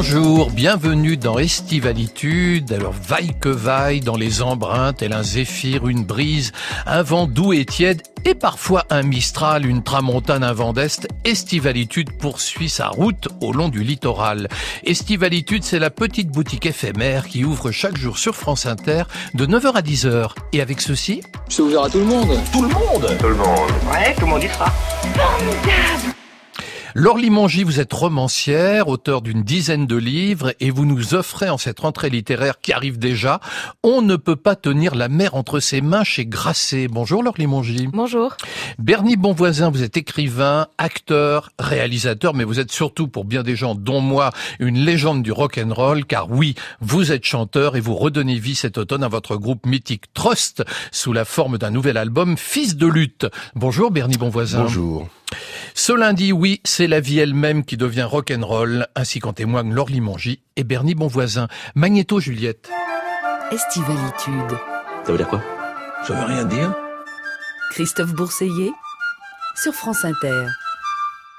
Bonjour, bienvenue dans Estivalitude. Alors vaille que vaille dans les embruns, tel un zéphyr, une brise, un vent doux et tiède et parfois un mistral, une tramontane, un vent d'est. Estivalitude poursuit sa route au long du littoral. Estivalitude, c'est la petite boutique éphémère qui ouvre chaque jour sur France Inter de 9h à 10h. Et avec ceci C'est ouvert à tout le monde. Tout le monde Tout le monde. Ouais, tout le monde y sera. Laure Limongi, vous êtes romancière, auteur d'une dizaine de livres et vous nous offrez en cette rentrée littéraire qui arrive déjà, On ne peut pas tenir la mer entre ses mains chez Grasset. Bonjour Laure Limongi. Bonjour. Bernie Bonvoisin, vous êtes écrivain, acteur, réalisateur, mais vous êtes surtout pour bien des gens, dont moi, une légende du rock and roll, car oui, vous êtes chanteur et vous redonnez vie cet automne à votre groupe mythique Trust sous la forme d'un nouvel album, Fils de lutte. Bonjour Bernie Bonvoisin. Bonjour. Ce lundi, oui, c'est la vie elle-même qui devient rock'n'roll, ainsi qu'en témoignent Laure Limongi et Bernie Bonvoisin. Magnéto Juliette. Estivalitude. Ça veut dire quoi? Ça veut rien dire. Christophe Bourseiller sur France Inter.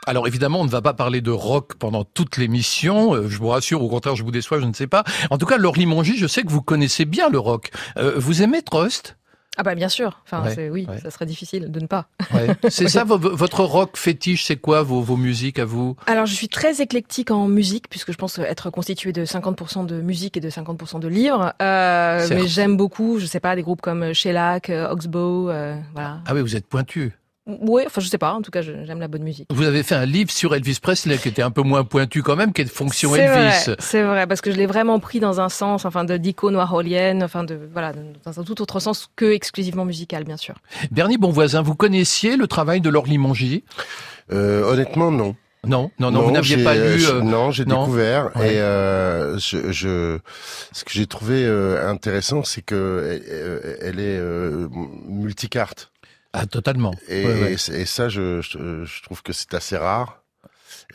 Alors évidemment, on ne va pas parler de rock pendant toute l'émission. Euh, je vous rassure, au contraire, je vous déçois, je ne sais pas. En tout cas, Laure Limongi, je sais que vous connaissez bien le rock. Euh, vous aimez Trust Ah bah bien sûr. Enfin, Ouais, oui, ouais. ça serait difficile de ne pas. Ouais. C'est ça, vo- votre rock fétiche, c'est quoi vos, vos musiques à vous? Alors, je suis très éclectique en musique, puisque je pense être constituée de 50% de musique et de 50% de livres. Euh, mais j'aime beaucoup, je sais pas, des groupes comme Shellac, euh, Oxbow, euh, voilà. Ah oui, vous êtes pointu. Ouais, enfin, je sais pas. En tout cas, j'aime la bonne musique. Vous avez fait un livre sur Elvis Presley qui était un peu moins pointu quand même, qui est de fonction C'est Elvis. vrai, c'est vrai, parce que je l'ai vraiment pris dans un sens, enfin, de d'icône warholienne, enfin, de voilà, dans un tout autre sens que exclusivement musical, bien sûr. Bernie Bonvoisin, vous connaissiez le travail de Laure Limongi? Euh, honnêtement, non. Non, non, non, vous n'aviez pas lu. je- euh, non, j'ai découvert Ouais. et euh, je, je, ce que j'ai trouvé euh, intéressant, c'est que euh, elle est euh, multicarte Ah, totalement. et, Ouais, ouais. et et ça, je, je, je trouve que c'est assez rare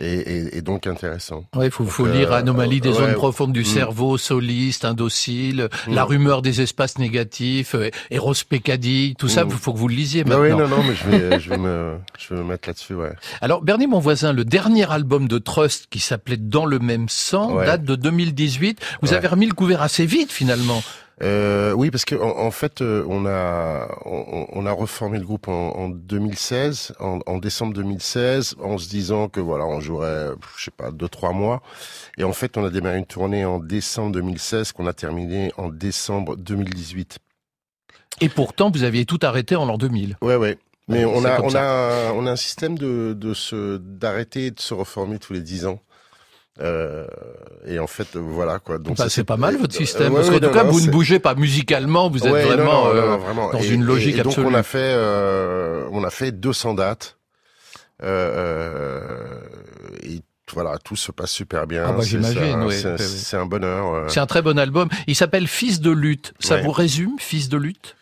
et, et, et donc intéressant. Ouais, faut, faut Donc, lire euh, Anomalie des zones profondes du mm. cerveau, soliste, indocile, Mm. la rumeur des espaces négatifs, euh, Eros Peccadi, tout ça, Mm. il faut que vous le lisiez Bah maintenant. oui, non, non, mais je vais, je vais me, je vais me mettre là-dessus, ouais. Alors, Bernie, mon voisin, le dernier album de Trust qui s'appelait Dans le même sang date de 2018. Vous avez remis le couvert assez vite, finalement. Euh, oui, parce que en, en fait, euh, on a on, on a reformé le groupe en, en 2016, en, en décembre 2016, en se disant que voilà, on jouerait, je sais pas, deux trois mois. Et en fait, on a démarré une tournée en décembre 2016 qu'on a terminée en décembre 2018. Et pourtant, vous aviez tout arrêté en l'an 2000. Ouais, ouais. Mais Ouais, on a on a un- on a un système de de se d'arrêter et de se reformer tous les dix ans. Euh, et en fait, euh, voilà quoi. Donc Bah, c'est pas mal votre euh, système. ouais, parce qu'en tout non, cas, non, vous ne bougez pas musicalement, vous êtes Ouais, non, vraiment, non, non, euh, vraiment. dans Et- une logique et, et donc absolue. on a fait, euh, on a fait 200 dates. Euh, euh, et voilà, tout se passe super bien. Ah bah, C'est- j'imagine, c'est un- bonheur. euh. C'est un très bon album. Il s'appelle Fils de lutte. Ça Ouais. vous résume, Fils de lutte?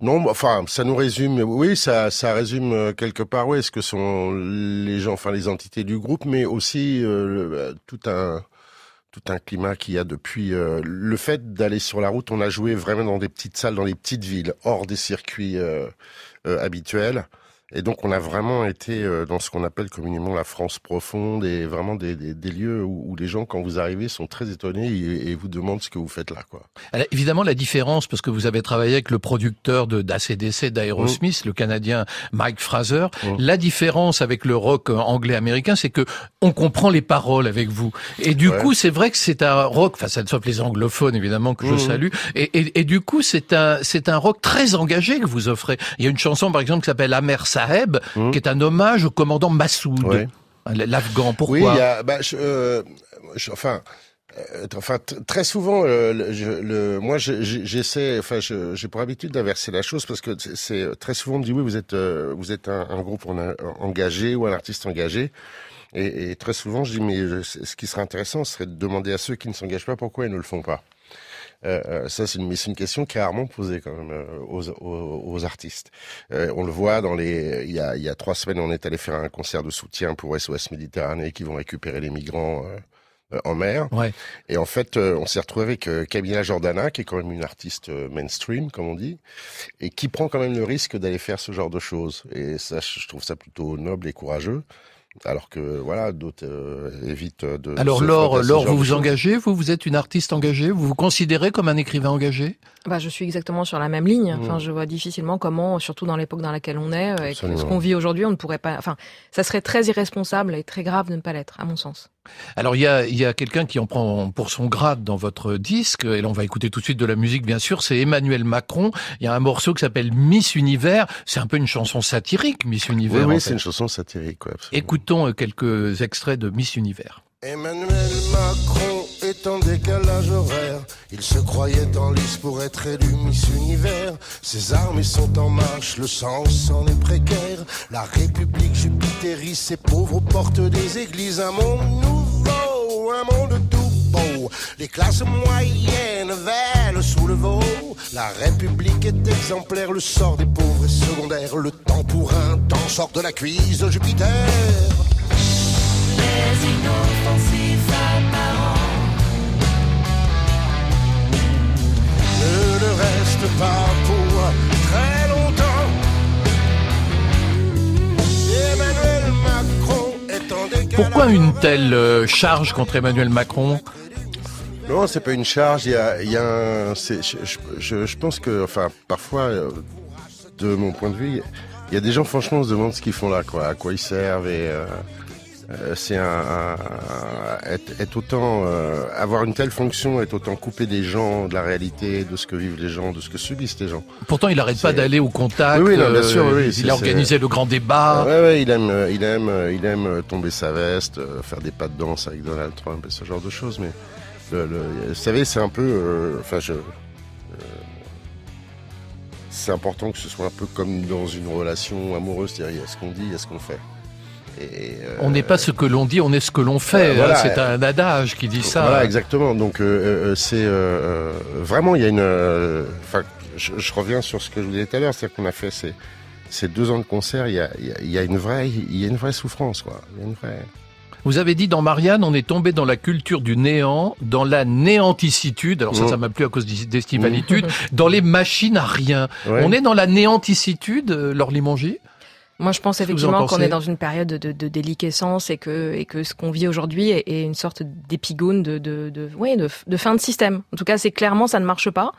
Non, bah, enfin, ça nous résume. Oui, ça, ça résume euh, quelque part. Oui, ce que sont les gens, enfin les entités du groupe, mais aussi euh, euh, tout un tout un climat qu'il y a depuis euh, le fait d'aller sur la route. On a joué vraiment dans des petites salles, dans les petites villes, hors des circuits habituels. Et donc, on a vraiment été euh, dans ce qu'on appelle communément la France profonde et vraiment des, des, des lieux où, où les gens, quand vous arrivez, sont très étonnés et, et vous demandent ce que vous faites là, quoi. Alors, évidemment, la différence, parce que vous avez travaillé avec le producteur de d'ACDC, d'Aerosmith, le Canadien Mike Fraser. Mm. La différence avec le rock euh, anglais-américain, c'est que on comprend les paroles avec vous. Et du Ouais. coup, c'est vrai que c'est un rock, enfin, ça sauf les anglophones, évidemment, que je Mm. salue. Et, et, et du coup, c'est un, c'est un rock très engagé que vous offrez. Il y a une chanson, par exemple, qui s'appelle Amer Saheb, Mm. qui est un hommage au commandant Massoud. Ouais. L'Afghan, pourquoi Oui, il y a, bah, je, euh, je- enfin, euh, enfin, très souvent, euh, le, je- le- moi, je- je- j'essaie, enfin, j'ai pour habitude d'inverser la chose parce que c'est- c'est très souvent on me dit oui, vous êtes, euh, vous êtes un, un groupe en- engagé ou un artiste engagé. Et, et très souvent, je dis mais ce qui serait intéressant, ce serait de demander à ceux qui ne s'engagent pas pourquoi ils ne le font pas. Euh, euh, ça, c'est une, question qui est rarement posée quand même euh, aux, aux, aux artistes. Euh, on le voit dans les. Il y a, il y a trois semaines, on est allé faire un concert de soutien pour SOS Méditerranée qui vont récupérer les migrants euh, en mer. Ouais. Et en fait, euh, on s'est retrouvé avec euh, Camilla Jordana, qui est quand même une artiste euh, mainstream, comme on dit, et qui prend quand même le risque d'aller faire ce genre de choses. Et ça, je trouve ça plutôt noble et courageux. Alors que voilà, d'autres euh, évitent de. Alors Laure, Laure, vous vous choses. engagez, vous, vous êtes une artiste engagée, vous vous considérez comme un écrivain engagé? Bah, je suis exactement sur la même ligne. Enfin, Mmh. je vois difficilement comment, surtout dans l'époque dans laquelle on est, euh, avec Absolument. ce qu'on vit aujourd'hui, on ne pourrait pas. Enfin, ça serait très irresponsable et très grave de ne pas l'être, à mon sens. Alors il y a, il y a quelqu'un qui en prend pour son grade dans votre disque, et là on va écouter tout de suite de la musique bien sûr, c'est Emmanuel Macron. Il y a un morceau qui s'appelle Miss Univers, c'est un peu une chanson satirique, Miss Univers. oui, fait. c'est une chanson satirique. Ouais, absolument. Écoutons euh, quelques extraits de Miss Univers. Emmanuel Macron est en décalage horaire. Il se croyait en lice pour être élu Miss Univers. Ses armées sont en marche, le sens en est précaire. La République jupitérise ses pauvres aux portes des églises. Un monde nouveau, un monde tout beau. Les classes moyennes veulent sous le veau. La République est exemplaire, le sort des pauvres est secondaire. Le temps pour un temps sort de la cuisse Jupiter. ne reste pas pour très longtemps. Emmanuel Macron est en décalage. Pourquoi une telle euh, charge contre Emmanuel Macron? Non, c'est pas une charge. Il y a, il y a un. c'est- Je, je- je- je pense que, enfin, parfois, euh, de mon point de vue, il y a des gens, franchement, on se demande ce qu'ils font là, quoi, à quoi ils servent et. euh, euh, c'est un, être, être autant euh, avoir une telle fonction, être autant coupé des gens, de la réalité, de ce que vivent les gens, de ce que subissent les gens. Pourtant il n'arrête pas d'aller au contact. Oui, oui, non, bien euh, sûr, oui, il a organisé le grand débat. ouais, ouais, il aime, euh, il aime, euh, il aime euh, tomber sa veste, euh, faire des pas de danse avec Donald Trump et ce genre de choses. Mais le, le- vous savez, c'est un peu, euh, enfin, je, euh, c'est important que ce soit un peu comme dans une relation amoureuse, c'est-à-dire il y a ce qu'on dit, il y a ce qu'on fait. Et, euh, On n'est pas ce que l'on dit, on est ce que l'on fait. Euh, voilà. hein, c'est un adage qui dit ça. Voilà, exactement. Donc euh, euh, c'est euh, euh, vraiment il y a une. euh, Enfin, je, je reviens sur ce que je vous disais tout à l'heure, c'est-à-dire qu'on a fait ces, ces deux ans de concert. Il y a, il y une vraie, il y a une vraie souffrance, quoi. Il y a une vraie. Vous avez dit dans Marianne, on est tombé dans la culture du néant, dans la néanticitude. Alors ça, Mm. ça m'a plu à cause d'estivalitude. dans les machines à rien. Ouais. On est dans la néanticitude, Laure Limongi Moi, je pense effectivement qu'on est dans une période de, de déliquescence et que, et que ce qu'on vit aujourd'hui est, est une sorte d'épigone de, de, de, ouais, de, de fin de système. En tout cas, c'est clairement, ça ne marche pas.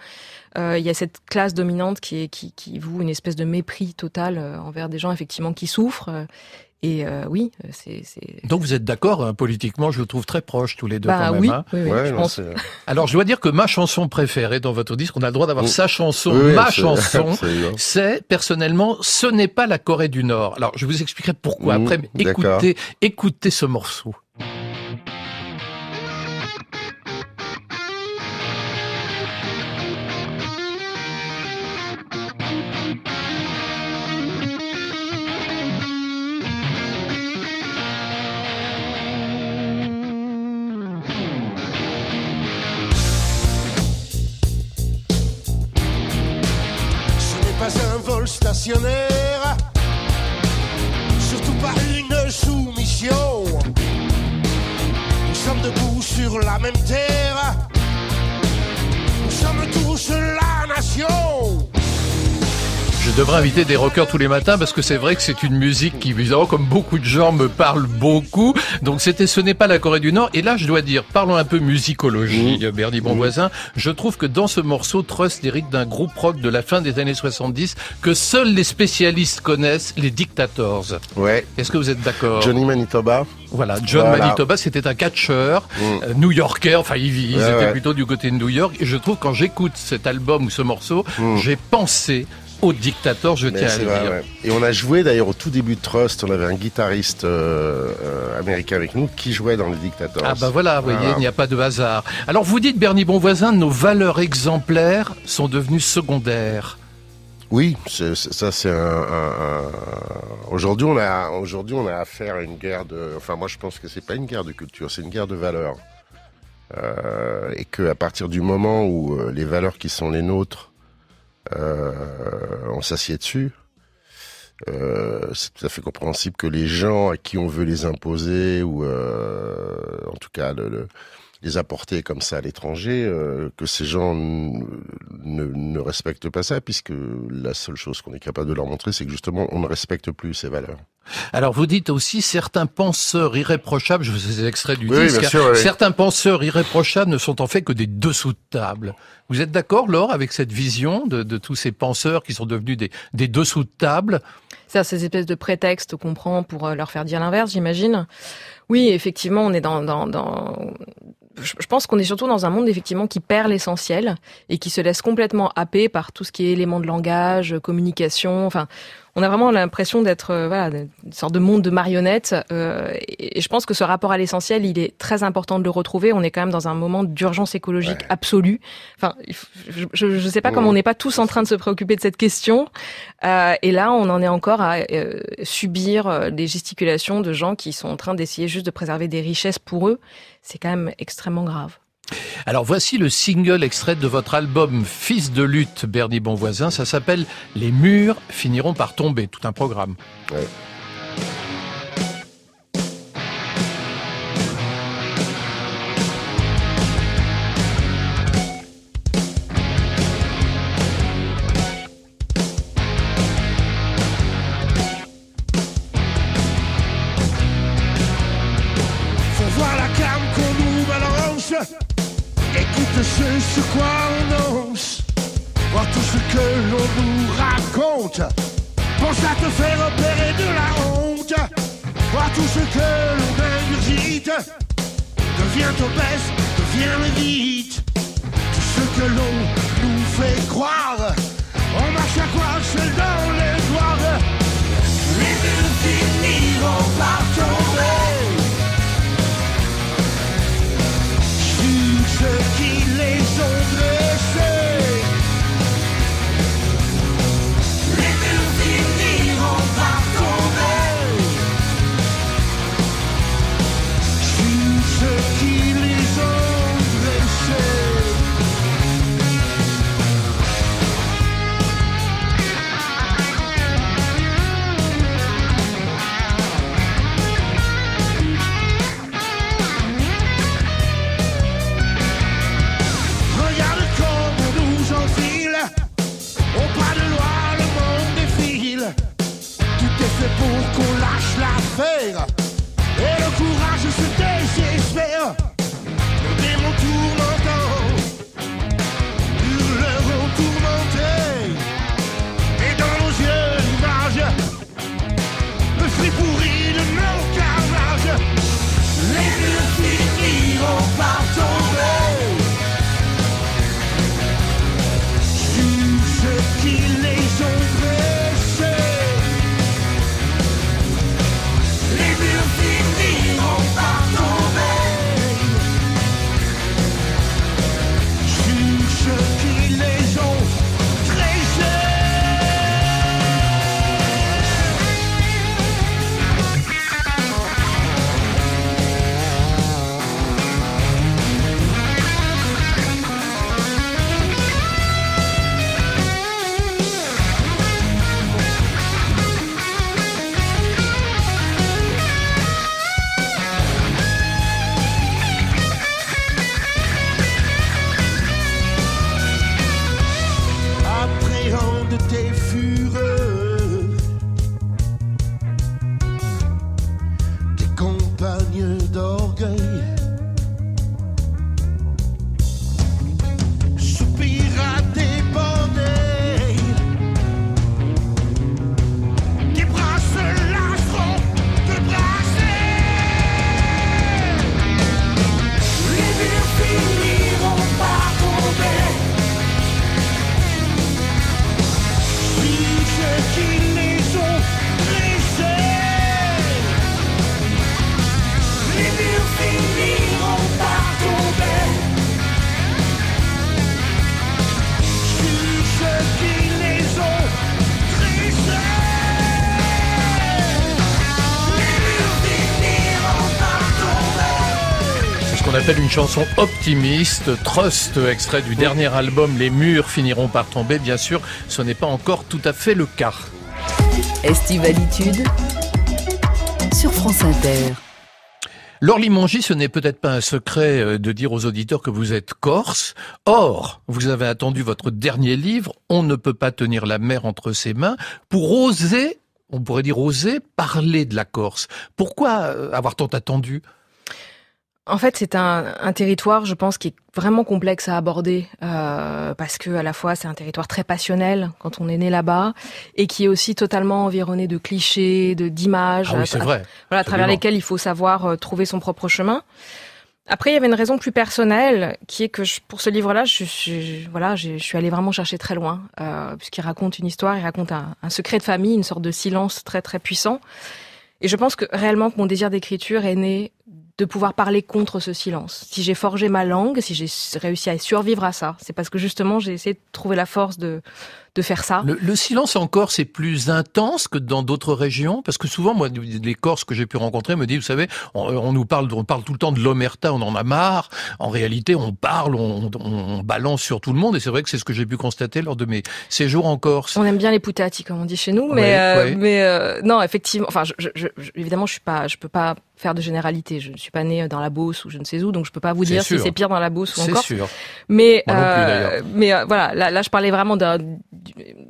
Euh, Il y a cette classe dominante qui, est, qui, qui voue une espèce de mépris total euh, envers des gens effectivement qui souffrent. Euh, Et euh, oui, c'est. c'est- Donc vous êtes d'accord, hein, politiquement, je vous trouve très proches tous les deux Bah quand même. oui, hein. oui, oui, Ouais, je non, pense. c'est- Alors je dois dire que ma chanson préférée dans votre disque, on a le droit d'avoir Mm. sa chanson, Oui, ma c'est- chanson. C'est personnellement, ce n'est pas la Corée du Nord. Alors je vous expliquerai pourquoi Mm, après. Mais écoutez, écoutez ce morceau. Je devrais inviter des rockers tous les matins parce que c'est vrai que c'est une musique qui, évidemment, comme beaucoup de gens, me parle beaucoup. Donc c'était Ce n'est pas la Corée du Nord. Et là, je dois dire, parlons un peu musicologie, Mmh. Bernie Bonvoisin. Je trouve que dans ce morceau, Trust hérite d'un groupe rock de la fin des années 70 que seuls les spécialistes connaissent, les Dictators. Ouais. Est-ce que vous êtes d'accord? Johnny Manitoba. Voilà, John Voilà. Manitoba, c'était un catcheur Mm. euh, new-yorkais, enfin ils, ils Ouais, étaient ouais. plutôt du côté de New York. Et je trouve quand j'écoute cet album ou ce morceau, Mm. j'ai pensé aux Dictators, je Mais tiens à le vrai, dire. ouais. Et on a joué d'ailleurs au tout début de Trust, on avait un guitariste euh, euh, américain avec nous qui jouait dans les Dictators. Ah bah voilà, vous voyez, il n'y a pas de hasard. Alors vous dites, Bernie Bonvoisin, nos valeurs exemplaires sont devenues secondaires. Oui, c'est- ça c'est un. un- un- Aujourd'hui, on a aujourd'hui on a affaire à une guerre de. Enfin, moi je pense que c'est pas une guerre de culture, c'est une guerre de valeurs. Euh, et que à partir du moment où euh, les valeurs qui sont les nôtres, on s'assied dessus. Euh, c'est tout à fait compréhensible que les gens à qui on veut les imposer ou euh, en tout cas le, le- les apporter comme ça à l'étranger, euh, que ces gens ne, ne respectent pas ça, puisque la seule chose qu'on est capable de leur montrer, c'est que justement, on ne respecte plus ces valeurs. Alors vous dites aussi certains penseurs irréprochables, je vous ces extraits du disque, certains penseurs irréprochables ne sont en fait que des dessous de table. Vous êtes d'accord, Laure, avec cette vision de, de, tous ces penseurs qui sont devenus des, des dessous de table? C'est ces espèces de prétextes qu'on prend pour euh, leur faire dire l'inverse, j'imagine. Oui, effectivement, on est dans, dans, dans je pense qu'on est surtout dans un monde effectivement qui perd l'essentiel et qui se laisse complètement happer par tout ce qui est éléments de langage, communication. Enfin, on a vraiment l'impression d'être euh, voilà une sorte de monde de marionnettes. Euh, et, je pense que ce rapport à l'essentiel, il est très important de le retrouver. On est quand même dans un moment d'urgence écologique absolue. Enfin, je ne sais pas comment on n'est pas tous en train de se préoccuper de cette question. Euh, et là, on en est encore à euh, subir des gesticulations de gens qui sont en train d'essayer juste de préserver des richesses pour eux. C'est quand même extrêmement grave. Alors voici le single extrait de votre album Fils de lutte, Bernie Bonvoisin. Ça s'appelle Les murs finiront par tomber. Tout un programme. Chanson optimiste, Trust, extrait du dernier album Les murs finiront par tomber. Bien sûr, ce n'est pas encore tout à fait le cas. Estivalitude sur France Inter. Laure Limongi, ce n'est peut-être pas un secret euh, de dire aux auditeurs que vous êtes corse. Or, vous avez attendu votre dernier livre, On ne peut pas tenir la mer entre ses mains, pour oser, on pourrait dire oser, parler de la Corse. Pourquoi euh, avoir tant attendu? En fait, c'est un, un territoire, je pense, qui est vraiment complexe à aborder euh, parce que à la fois c'est un territoire très passionnel quand on est né là-bas et qui est aussi totalement environné de clichés, de d'images, Ah oui, c'est à- vrai. voilà, à travers lesquels il faut savoir euh, trouver son propre chemin. Après, il y avait une raison plus personnelle, qui est que je- pour ce livre-là, je, je- voilà, je, je suis allée vraiment chercher très loin, euh, puisqu'il raconte une histoire, il raconte un, un secret de famille, une sorte de silence très très puissant. Et je pense que réellement que mon désir d'écriture est né de pouvoir parler contre ce silence. Si j'ai forgé ma langue, si j'ai réussi à survivre à ça, c'est parce que justement j'ai essayé de trouver la force de de faire ça. Le, le silence en Corse est plus intense que dans d'autres régions? Parce que souvent moi les Corses que j'ai pu rencontrer me disent vous savez on, on nous parle on parle tout le temps de l'omerta on en a marre en réalité on parle on, on, on balance sur tout le monde et c'est vrai que c'est ce que j'ai pu constater lors de mes séjours en Corse. On aime bien les putati, comme on dit chez nous, mais Ouais, euh, ouais. mais euh, non, effectivement. Enfin, je, je, je- évidemment, je suis pas, je peux pas faire de généralité. Je ne suis pas née dans la Beauce ou je ne sais où, donc je peux pas vous C'est dire si c'est pire dans la Beauce ou C'est encore. sûr. Mais plus, euh, mais euh, voilà, là, là, je parlais vraiment d'un.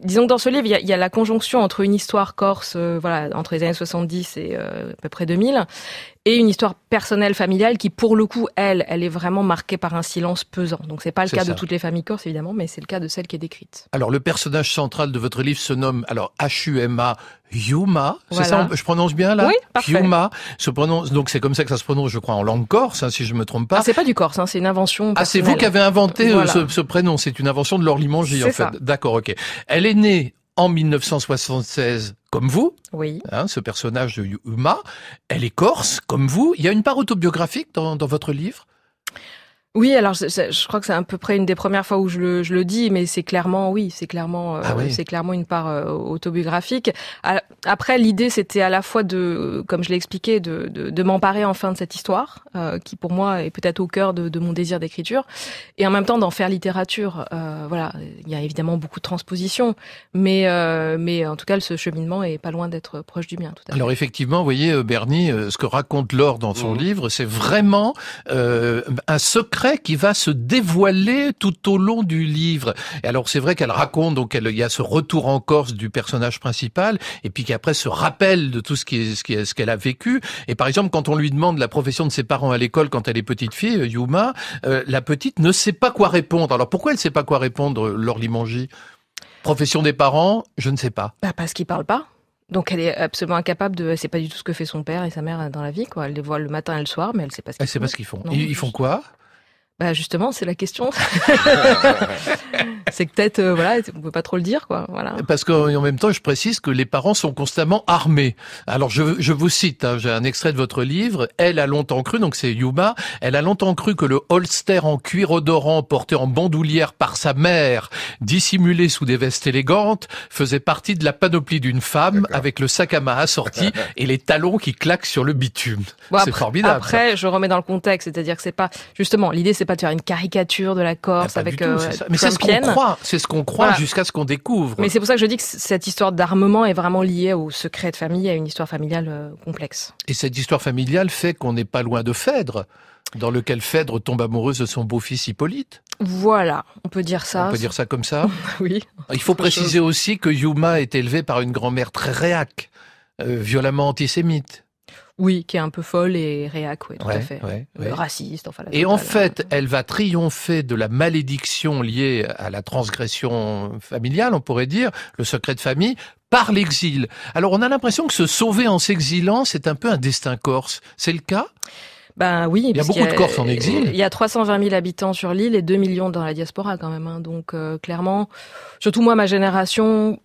Disons que dans ce livre, il y a, il y a la conjonction entre une histoire corse, euh, voilà, entre les années 70 et euh, à peu près 2000, et une histoire personnelle familiale qui, pour le coup, elle, elle est vraiment marquée par un silence pesant. Donc c'est pas le cas ça. de toutes les familles corses évidemment, mais c'est le cas de celle qui est décrite. Alors le personnage central de votre livre se nomme alors H-U-M-A Yuma, c'est ça, je prononce bien là Oui, parfait. Yuma se prononce donc c'est comme ça que ça se prononce je crois en langue corse hein, si je me trompe pas. Ah, c'est pas du corse, hein, c'est une invention. Ah, c'est vous qui avez inventé euh, Voilà. ce, ce prénom. C'est une invention de Laure Limongi, en fait. D'accord, ok. Elle est née en 1976, comme vous, Oui. hein, ce personnage de Yuma. Elle est corse, comme vous. Il y a une part autobiographique dans, dans votre livre? Oui, alors c'est- je crois que c'est à peu près une des premières fois où je le, je le dis, mais c'est clairement, oui, c'est clairement, euh, Ah oui. c'est clairement une part euh, autobiographique. Après, l'idée, c'était à la fois de, comme je l'ai expliqué, de, de, de m'emparer enfin de cette histoire, euh, qui pour moi est peut-être au cœur de, de mon désir d'écriture, et en même temps d'en faire littérature. Euh, voilà, il y a évidemment beaucoup de transpositions, mais, euh, mais en tout cas, ce cheminement est pas loin d'être proche du mien. Tout à fait. Alors effectivement, vous voyez, Bernie, ce que raconte Laure dans son Mhm. livre, c'est vraiment euh, un secret qui va se dévoiler tout au long du livre. Et alors c'est vrai qu'elle raconte, donc elle- il y a ce retour en Corse du personnage principal, et puis qu'après se rappelle de tout ce qui est, qu'elle a vécu. Et par exemple, quand on lui demande la profession de ses parents à l'école quand elle est petite fille, euh, Yuma, euh, la petite ne sait pas quoi répondre. Alors pourquoi elle ne sait pas quoi répondre, euh, Laure Profession des parents, je ne sais pas. Bah parce qu'il parle pas. Donc elle est absolument incapable de. Elle sait pas du tout ce que fait son père et sa mère dans la vie, quoi. Elle les voit le matin et le soir, mais elle sait pas ce Elle qu'ils sait pas font. ce qu'ils font. Non, ils, ils font quoi? Bah justement, c'est la question. c'est que peut-être, euh, voilà, on peut pas trop le dire, quoi. Voilà. Parce qu'en même temps, je précise que les parents sont constamment armés. Alors, je, je vous cite, hein, j'ai un extrait de votre livre. Elle a longtemps cru, donc c'est Yuma, elle a longtemps cru que le holster en cuir odorant porté en bandoulière par sa mère, dissimulé sous des vestes élégantes, faisait partie de la panoplie d'une femme avec le sac à main assorti et les talons qui claquent sur le bitume. Bon, c'est après- formidable. ça. Après, je remets dans le contexte, c'est-à-dire que c'est pas justement l'idée, c'est pas de faire une caricature de la Ah, Corse du avec tout, euh, c'est. Mais c'est ce qu'on croit, c'est ce qu'on croit Voilà. jusqu'à ce qu'on découvre. Mais c'est pour ça que je dis que cette histoire d'armement est vraiment liée au secret de famille, à une histoire familiale euh, complexe. Et cette histoire familiale fait qu'on n'est pas loin de Phèdre, dans lequel Phèdre tombe amoureuse de son beau-fils Hippolyte. Voilà, on peut dire ça. On peut dire ça comme ça. Oui. Il faut préciser aussi que Yuma est élevée par une grand-mère très réac, euh, violemment antisémite. Oui, qui est un peu folle et réac, oui, tout Ouais, à fait. ouais, Euh, ouais. Raciste, enfin. la Et en fait, hein. elle va triompher de la malédiction liée à la transgression familiale, on pourrait dire, le secret de famille, par l'exil. Alors on a l'impression que se sauver en s'exilant, c'est un peu un destin corse. C'est le cas? Ben oui. Il y a beaucoup de Corses en exil. Il y a 320 000 habitants sur l'île et 2 millions dans la diaspora quand même. hein. Donc euh, clairement, surtout moi, ma génération,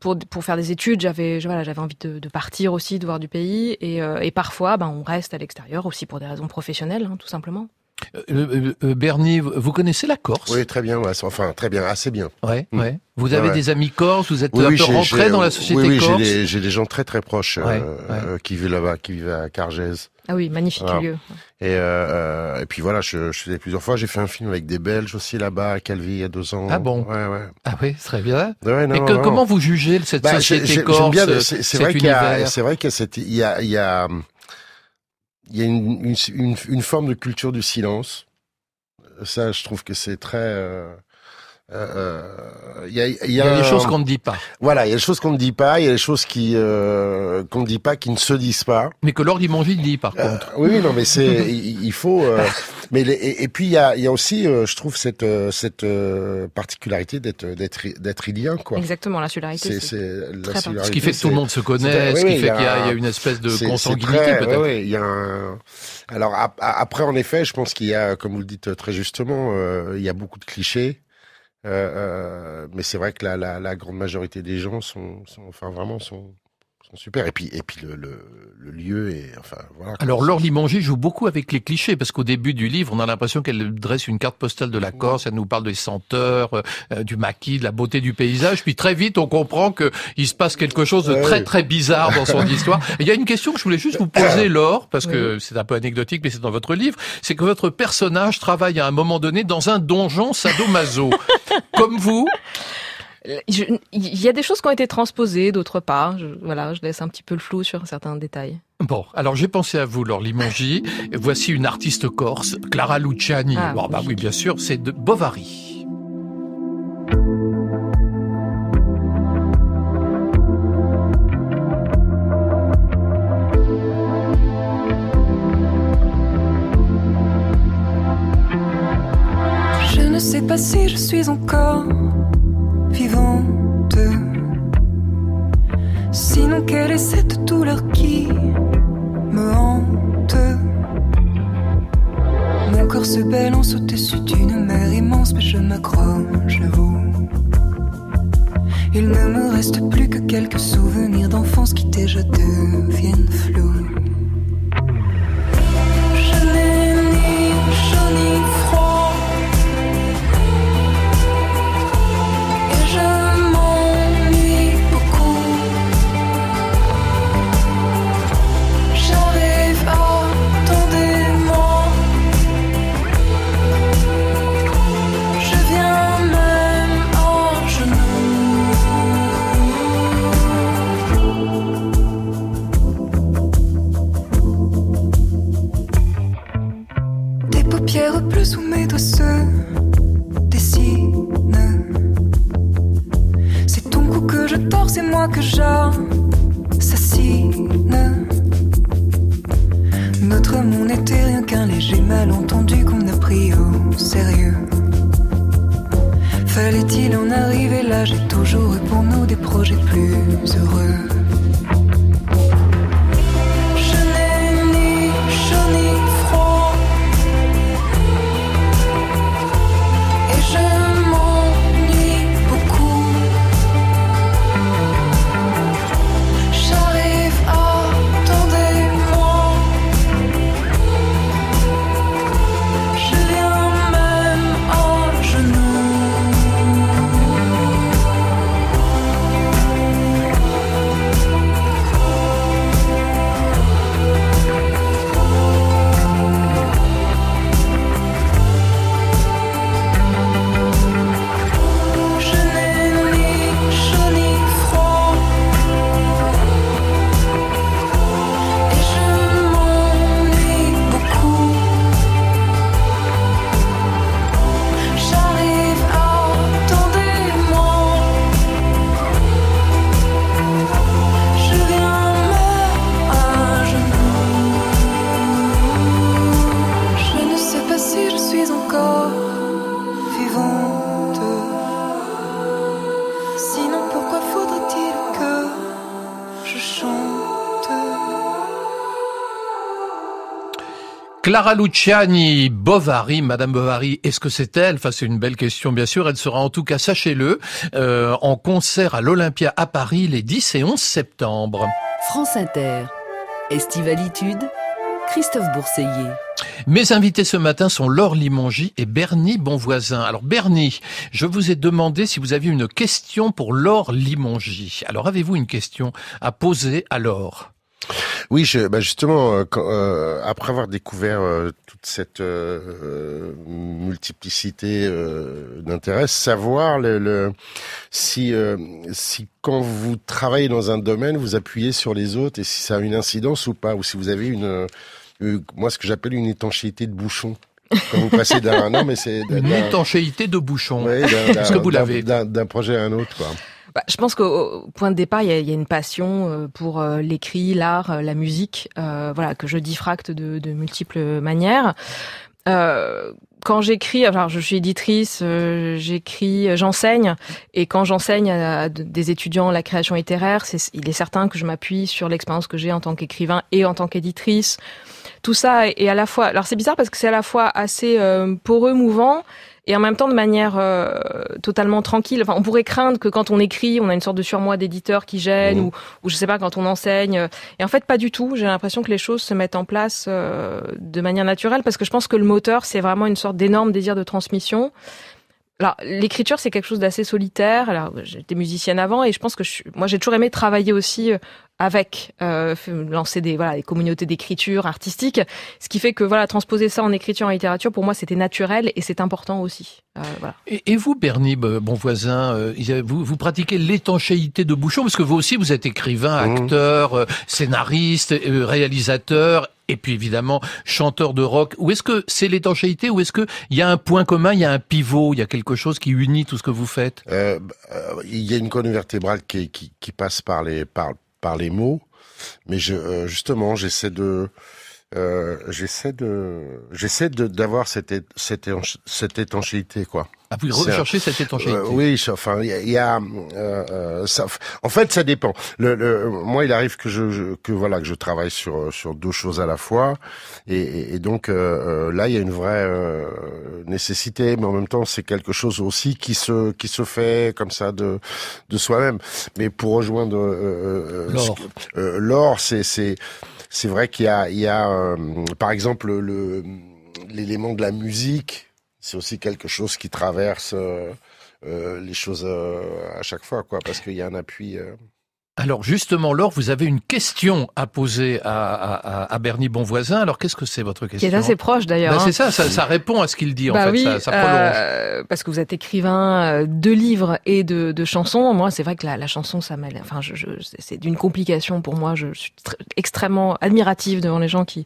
pour, pour faire des études, j'avais je- voilà, j'avais envie de, de partir aussi, de voir du pays. Et, euh, et parfois, ben, on reste à l'extérieur aussi pour des raisons professionnelles, hein, tout simplement. Euh, euh, euh, Bernie, vous connaissez la Corse? Oui, très bien, ouais, enfin très bien, assez bien. Ouais, Mm. ouais. Vous avez Ouais. des amis corses, vous êtes Oui, un oui, peu rentré dans la société oui, oui, corse? J'ai des, j'ai des gens très très proches euh, Ouais, euh, qui vivent là-bas, qui vivent à Cargèse. Ah oui, magnifique Voilà. lieu. Et, euh, euh, et puis voilà, je, je suis allé plusieurs fois. J'ai fait un film avec des Belges aussi là-bas, à Calvi, il y a deux ans. Ah bon? Ouais, ouais. Ah oui, très bien. Ouais, non, Et que- non, non. comment vous jugez cette Bah, société corse, bien, euh, c'est vrai qu'il y a, c'est vrai qu'il y a cette, il y a, il y a, il y a une, une, une, une forme de culture du silence. Ça, je trouve que c'est très. euh, euh, Il y a, il y a Il y a des un- choses qu'on ne dit pas. Voilà, il y a des choses qu'on ne dit pas, il y a des choses qui euh, qu'on ne dit pas, qui ne se disent pas. Mais que Laure Limongi dit, par Euh, contre. oui, oui, non, mais c'est il, il faut. euh, mais les- et, et puis il y a, il y a aussi, euh, je trouve cette euh, cette euh, particularité d'être d'être d'être ilien, quoi. Exactement, l'insularité. C'est c'est- c'est la très singularité, Ce qui fait que tout le c'est- monde se c'est- connaît, oui, ce qui fait il y a qu'il y, a- il y a un- une espèce de c'est- c'est consanguinité, très- peut-être. il y a un... Alors ap- après, en effet, je pense qu'il y a, comme vous le dites très justement, euh, il y a beaucoup de clichés. Euh, euh, mais c'est vrai que la, la, la grande majorité des gens sont, sont enfin vraiment sont, sont super. Et puis et puis le, le, le lieu est enfin voilà. Alors Laure Limongi joue beaucoup avec les clichés parce qu'au début du livre, on a l'impression qu'elle dresse une carte postale de la Corse, elle nous parle des senteurs, euh, du maquis, de la beauté du paysage, puis très vite on comprend que il se passe quelque chose de très très bizarre dans son histoire. Et il y a une question que je voulais juste vous poser Laure parce que c'est un peu anecdotique mais c'est dans votre livre, c'est que votre personnage travaille à un moment donné dans un donjon sadomaso. Comme vous, Il y a des choses qui ont été transposées, d'autres pas. Je, voilà, je laisse un petit peu le flou sur certains détails. Bon, alors j'ai pensé à vous, Laure Limongi. Voici une artiste corse, Clara Luciani. Ah, bon, bah oui, bien sûr, c'est de Bovary. Je ne sais pas si je suis encore vivante. Sinon, quelle est cette douleur qui me hante Mon corps se balance au-dessus d'une mer immense, mais je m'accroche à vous. Il ne me reste plus que quelques souvenirs d'enfance qui déjà deviennent flous. Clara Luciani, Bovary, Madame Bovary, est-ce que c'est elle? Enfin, c'est une belle question, bien sûr. Elle sera en tout cas, sachez-le, euh, en concert à l'Olympia à Paris les 10 et 11 septembre. France Inter. Estivalitude. Christophe Bourseiller. Mes invités ce matin sont Laure Limongi et Bernie Bonvoisin. Alors Bernie, je vous ai demandé si vous aviez une question pour Laure Limongi. Alors avez-vous une question à poser à Laure? Oui, je, bah justement, euh, quand, euh, après avoir découvert euh, toute cette euh, euh, multiplicité euh, d'intérêts, savoir le, le- si, euh, si quand vous travaillez dans un domaine, vous appuyez sur les autres et si ça a une incidence ou pas, ou si vous avez une euh, moi ce que j'appelle une étanchéité de bouchon. Quand vous passez d'un non mais c'est une étanchéité de bouchon. ouais, Est-ce que vous l'avez d'un projet à un autre quoi. Bah, je pense qu'au au point de départ, il y a, une passion euh, pour euh, l'écrit, l'art, euh, la musique, euh, voilà, que je diffracte de, de multiples manières. Euh, quand j'écris, alors je suis éditrice, euh, j'écris, j'enseigne, et quand j'enseigne à des étudiants la création littéraire, c'est, il est certain que je m'appuie sur l'expérience que j'ai en tant qu'écrivain et en tant qu'éditrice. Tout ça est à la fois, alors c'est bizarre parce que c'est à la fois assez euh, poreux, mouvant, et en même temps de manière euh, totalement tranquille. Enfin, on pourrait craindre que quand on écrit, on a une sorte de surmoi d'éditeur qui gêne, Mhm. ou, ou je sais pas, quand on enseigne. Et en fait, pas du tout. J'ai l'impression que les choses se mettent en place euh, de manière naturelle, parce que je pense que le moteur, c'est vraiment une sorte d'énorme désir de transmission. Alors, l'écriture, c'est quelque chose d'assez solitaire. Alors, j'étais musicienne avant, et je pense que je, suis- moi, j'ai toujours aimé travailler aussi euh, avec, euh, lancer des voilà des communautés d'écriture artistique, ce qui fait que voilà transposer ça en écriture en littérature, pour moi, c'était naturel et c'est important aussi. Euh, voilà. Et, et vous, Bernie, bon voisin, euh, vous, vous pratiquez l'étanchéité de bouchon parce que vous aussi, vous êtes écrivain, Mhm. acteur, euh, scénariste, euh, réalisateur. Et puis évidemment, chanteur de rock. Ou est-ce que c'est l'étanchéité ou est-ce que il y a un point commun, il y a un pivot, il y a quelque chose qui unit tout ce que vous faites? Euh, bah, euh, il y a une colonne vertébrale qui, qui, qui passe par les par, par les mots, mais je, euh, justement j'essaie de euh, j'essaie de j'essaie de d'avoir cette cette cette étanchéité quoi. Ah, vous recherchez cette étanchéité. Euh, oui, enfin, il y a, il y a, euh, euh, ça, en fait, ça dépend. Le, le- moi, il arrive que je, je- que voilà, que je travaille sur sur deux choses à la fois, et, et- donc euh, là, il y a une vraie euh, nécessité, mais en même temps, c'est quelque chose aussi qui se qui se fait comme ça de de soi-même. Mais pour rejoindre euh, Laure, c'est c'est c'est vrai qu'il y a euh, par exemple le l'élément de la musique c'est aussi quelque chose qui traverse euh, euh, les choses à chaque fois, quoi, parce qu'il y a un appui. Alors justement, Laure, vous avez une question à poser à, à, à- à Bernie Bonvoisin. Alors qu'est-ce que c'est votre Qui question est assez proche d'ailleurs. Ben, hein. C'est ça, ça, ça répond à ce qu'il dit en bah fait, oui, ça, ça prolonge. euh, parce que vous êtes écrivain euh, de livres et de, de chansons. Moi, c'est vrai que la, la chanson, ça m'a, enfin, je, je, c'est d'une complication pour moi. Je suis tr- extrêmement admirative devant les gens qui,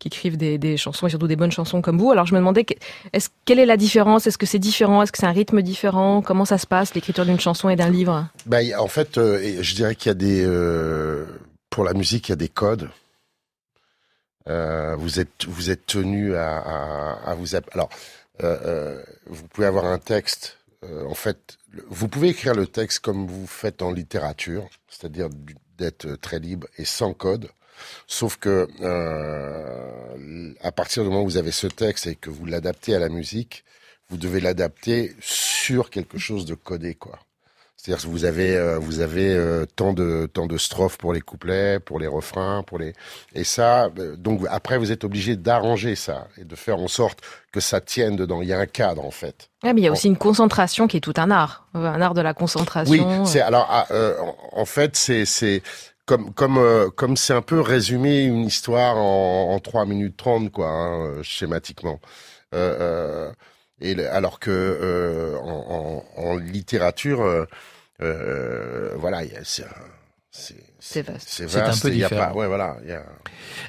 qui écrivent des, des chansons et surtout des bonnes chansons comme vous. Alors, je me demandais, est-ce quelle est la différence? Est-ce que c'est différent? Est-ce que c'est un rythme différent? Comment ça se passe l'écriture d'une chanson et d'un livre? A- en fait, euh, je dirais qu'il y a euh, pour la musique, il y a des codes. Euh, vous êtes vous êtes tenu à, vous alors euh, vous pouvez avoir un texte. en fait, vous pouvez écrire le texte comme vous faites en littérature, c'est-à-dire d'être très libre et sans code. Sauf que à partir du moment où vous avez ce texte et que vous l'adaptez à la musique, vous devez l'adapter sur quelque chose de codé, quoi. C'est-à-dire que vous avez euh, vous avez euh, tant de tant de strophes pour les couplets, pour les refrains, pour les et ça euh, donc après vous êtes obligé d'arranger ça et de faire en sorte que ça tienne dedans. Il y a un cadre en fait. ah, mais il y a aussi une concentration qui est tout un art, un art de la concentration. Oui, c'est alors ah, en, fait c'est c'est comme comme euh, comme c'est un peu résumer une histoire en, en 3 minutes 30 quoi hein, schématiquement. Euh, euh, et le- alors que euh, en, en, en littérature euh, euh, voilà, c'est c'est C'est vaste. c'est un peu y a différent. pas ouais voilà, il y a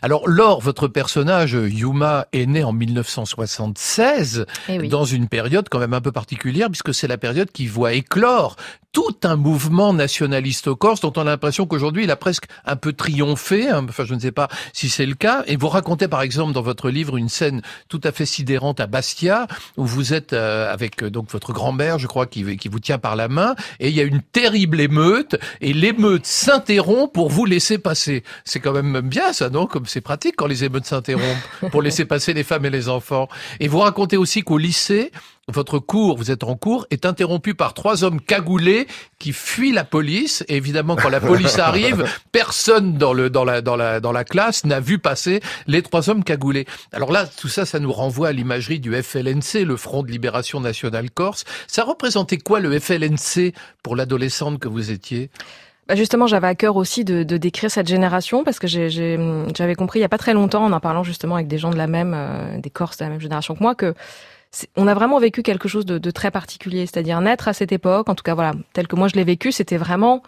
Alors Laure, votre personnage Yuma est né en 1976 Eh oui. dans une période quand même un peu particulière puisque c'est la période qui voit éclore tout un mouvement nationaliste corse dont on a l'impression qu'aujourd'hui il a presque un peu triomphé. hein. Enfin, je ne sais pas si c'est le cas. Et vous racontez par exemple dans votre livre une scène tout à fait sidérante à Bastia où vous êtes euh, avec euh, donc votre grand-mère, je crois, qui, qui vous tient par la main et il y a une terrible émeute et l'émeute s'interrompt pour vous laisser passer. C'est quand même bien ça, non? Comme c'est pratique quand les émeutes s'interrompent pour laisser passer les femmes et les enfants. Et vous racontez aussi qu'au lycée, votre cours, vous êtes en cours, est interrompu par trois hommes cagoulés qui fuient la police. Et évidemment, quand la police arrive, personne dans le dans la dans la dans la classe n'a vu passer les trois hommes cagoulés. Alors là, tout ça, ça nous renvoie à l'imagerie du FLNC, le Front de Libération Nationale Corse. Ça représentait quoi le FLNC pour l'adolescente que vous étiez? Bah justement, j'avais à cœur aussi de, de décrire cette génération parce que j'avais compris il y a pas très longtemps, en en parlant justement avec des gens de la même, euh, des Corses de la même génération que moi, que on a vraiment vécu quelque chose de, de très particulier, c'est-à-dire naître à cette époque, en tout cas voilà, tel que moi je l'ai vécu, c'était vraiment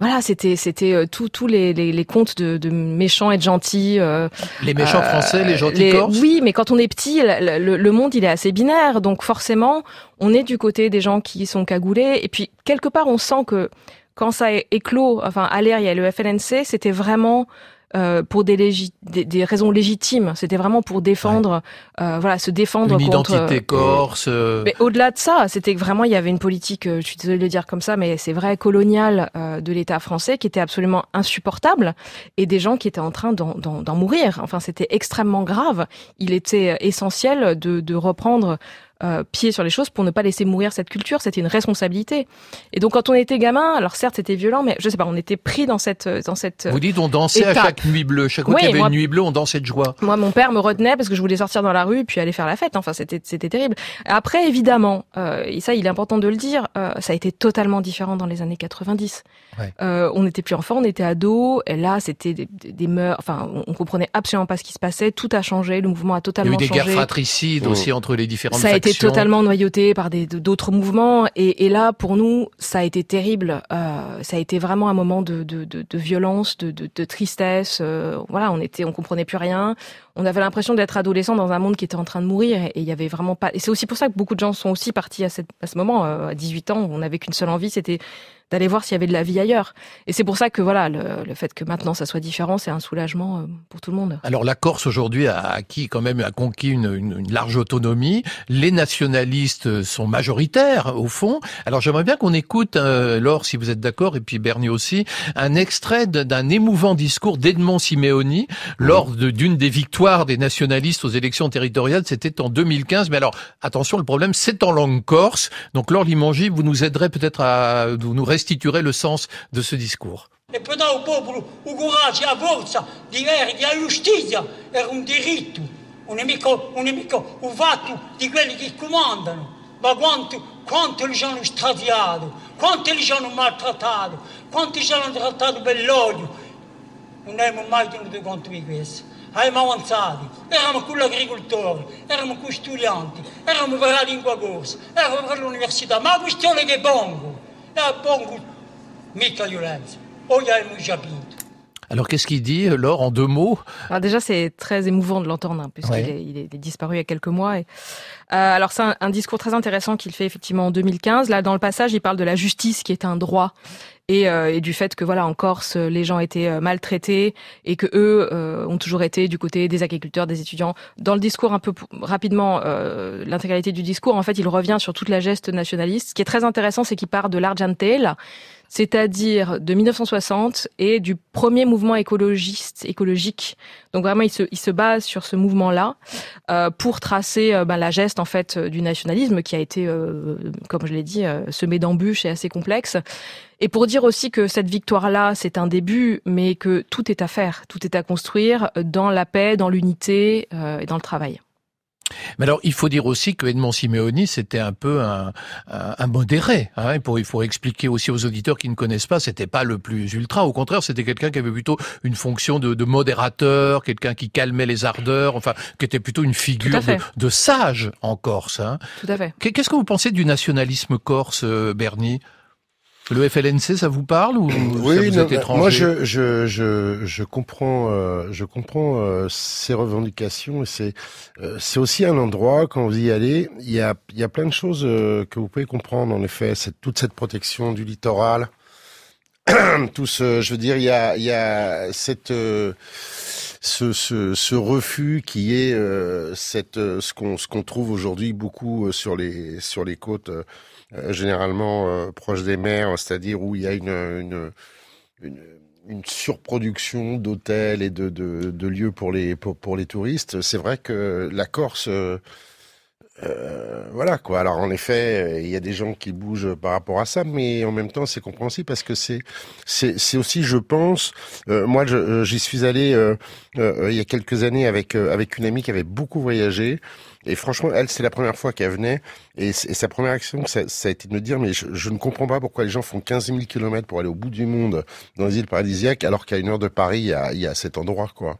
voilà, c'était c'était euh, tous tous les, les, les contes de, de méchants et de gentils. euh, Les méchants euh, français, les gentils les- corses? Oui, mais quand on est petit, le, le- le monde il est assez binaire, donc forcément, on est du côté des gens qui sont cagoulés. Et puis quelque part, on sent que quand ça é- éclos, enfin à l'air, il y a le FLNC, c'était vraiment euh, pour des, légi- des, des raisons légitimes. C'était vraiment pour défendre, euh, voilà, se défendre Une contre. identité corse. euh, Mais au-delà de ça, c'était vraiment il y avait une politique, euh, je suis désolée de le dire comme ça, mais c'est vrai coloniale euh, de l'État français qui était absolument insupportable et des gens qui étaient en train d'en- mourir. Enfin, c'était extrêmement grave. Il était euh, essentiel de, de reprendre euh, pied sur les choses pour ne pas laisser mourir cette culture. C'était une responsabilité. Et donc quand on était gamin, alors certes c'était violent, mais je sais pas, on était pris dans cette dans cette Vous dites on dansait à chaque nuit bleue. Chaque fois Oui, qu'il y avait moi- une nuit bleue, on dansait de joie. moi, mon père me retenait parce que je voulais sortir dans la rue puis aller faire la fête. Enfin, c'était c'était terrible. Après, évidemment, euh, et ça, il est important de le dire, euh, ça a été totalement différent dans les années 90. Ouais. Euh, on n'était plus enfant, on était ado, et là, c'était des, des- des mœurs. Enfin, on, comprenait absolument pas ce qui se passait. Tout a changé, le mouvement a Il y a totalement eu des changé. guerres fratricides Oh. aussi entre les différentes Ça a été totalement noyauté par des d'autres mouvements et, et là pour nous ça a été terrible. Euh, ça a été vraiment un moment de, de, de, de violence, de, de, de tristesse. Euh, voilà, on était, on comprenait plus rien. On avait l'impression d'être adolescent dans un monde qui était en train de mourir et il y avait vraiment pas. Et c'est aussi pour ça que beaucoup de gens sont aussi partis à, cette, à ce moment. Euh, à 18 ans, on n'avait qu'une seule envie, c'était d'aller voir s'il y avait de la vie ailleurs. Et c'est pour ça que voilà, le, le fait que maintenant ça soit différent, c'est un soulagement euh, pour tout le monde. Alors la Corse aujourd'hui a acquis quand même, a conquis une, une- une large autonomie. Les nationalistes sont majoritaires au fond. Alors j'aimerais bien qu'on écoute, euh, Laure, si vous êtes d'accord, et puis Bernie aussi, un extrait d'un émouvant discours d'Edmond Simeoni lors de- d'une des victoires des nationalistes aux élections territoriales. C'était en 2015. Mais alors attention, le problème c'est en langue corse. Donc Laure Limangi, vous nous aiderez peut-être à vous nous restituerez le sens de ce discours. Ma quanto, quanto li hanno stradiato, quanto li hanno maltrattato, quanto li hanno trattato per l'odio. Non abbiamo mai tenuto conto di questo. Abbiamo avanzati, eravamo con gli agricoltori, eravamo con gli studianti, eravamo per la lingua corsa, eravamo per l'università. Ma la questione che pongo, è pongo mica violenza. Poi abbiamo capito. Alors qu'est-ce qu'il dit, Laure, en deux mots? Alors déjà, c'est très émouvant de l'entendre, hein, puisqu'il Ouais. est, il est disparu il y a quelques mois. Et, euh, alors c'est un, un discours très intéressant qu'il fait effectivement en 2015. Là, dans le passage, il parle de la justice qui est un droit. Et, euh, et du fait que voilà en Corse les gens étaient euh, maltraités et que eux euh, ont toujours été du côté des agriculteurs des étudiants dans le discours un peu rapidement euh, l'intégralité du discours en fait il revient sur toute la geste nationaliste ce qui est très intéressant c'est qu'il part de l'Argentelle c'est-à-dire de 1960 et du premier mouvement écologiste écologique donc vraiment il se, il se base sur ce mouvement là euh, pour tracer euh, ben, la geste en fait euh, du nationalisme qui a été euh, comme je l'ai dit euh, semé d'embûches et assez complexe et pour dire aussi que cette victoire-là, c'est un début, mais que tout est à faire, tout est à construire dans la paix, dans l'unité et dans le travail. Mais alors, il faut dire aussi que Edmond Simeoni, c'était un peu un, un, un modéré. Hein, pour, il faut expliquer aussi aux auditeurs qui ne connaissent pas, c'était pas le plus ultra. Au contraire, c'était quelqu'un qui avait plutôt une fonction de, de modérateur, quelqu'un qui calmait les ardeurs, enfin, qui était plutôt une figure de, de sage en Corse. Hein. Tout à fait. Qu'est- Qu'est-ce que vous pensez du nationalisme corse, euh, Bernie? Le FLNC, ça vous parle ou ça Oui, vous non, étranger moi je je je je comprends euh, je comprends euh, ces revendications c'est euh, c'est aussi un endroit quand vous y allez, il y a il y a plein de choses euh, que vous pouvez comprendre en effet, c'est toute cette protection du littoral. Tout ce, je veux dire, il y a il y a cette euh, ce, ce, ce refus qui est euh, cette ce qu'on ce qu'on trouve aujourd'hui beaucoup sur les sur les côtes généralement euh, proches des mers, c'est-à-dire où il y a une une, une, une surproduction d'hôtels et de, de, de lieux pour les pour, les touristes. C'est vrai que la Corse euh, euh, voilà quoi. Alors en effet, euh, il y a des gens qui bougent par rapport à ça, mais en même temps c'est compréhensible parce que c'est c'est aussi, je pense, euh, moi euh, j'y suis allé euh, euh, il y a quelques années avec euh, avec une amie qui avait beaucoup voyagé et franchement elle c'est la première fois qu'elle venait et, sa première action ça, a été de me dire mais je, ne comprends pas pourquoi les gens font 15 000 kilomètres pour aller au bout du monde dans les îles paradisiaques alors qu'à une heure de Paris il y a, il y a cet endroit quoi.